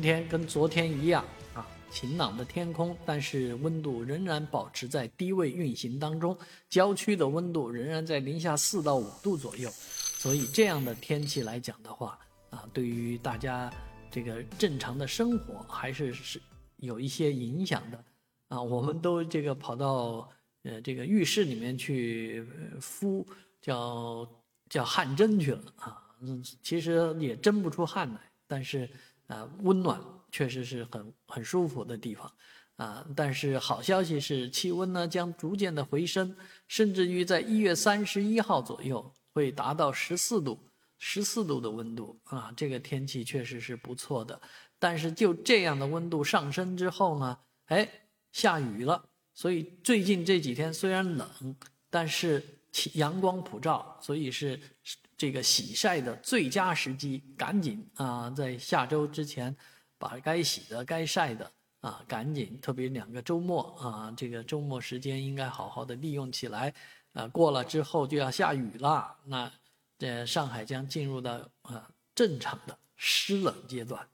今天跟昨天一样啊，晴朗的天空，但是温度仍然保持在低位运行当中，郊区的温度仍然在零下四到五度左右，所以这样的天气来讲的话啊，对于大家这个正常的生活还是是有一些影响的啊。我们都这个跑到呃这个浴室里面去敷叫叫汗蒸去了啊，其实也蒸不出汗来，但是。啊，温暖确实是很很舒服的地方，啊，但是好消息是气温呢将逐渐的回升，甚至于在一月三十一号左右会达到十四度，十四度的温度。啊，这个天气确实是不错的。但是就这样的温度上升之后呢，哎，下雨了，所以最近这几天虽然冷，但是阳光普照，所以是。这个洗晒的最佳时机，赶紧啊，在下周之前，把该洗的、该晒的啊，赶紧，特别两个周末啊，这个周末时间应该好好的利用起来，啊，过了之后就要下雨了，那这上海将进入到啊正常的湿冷阶段。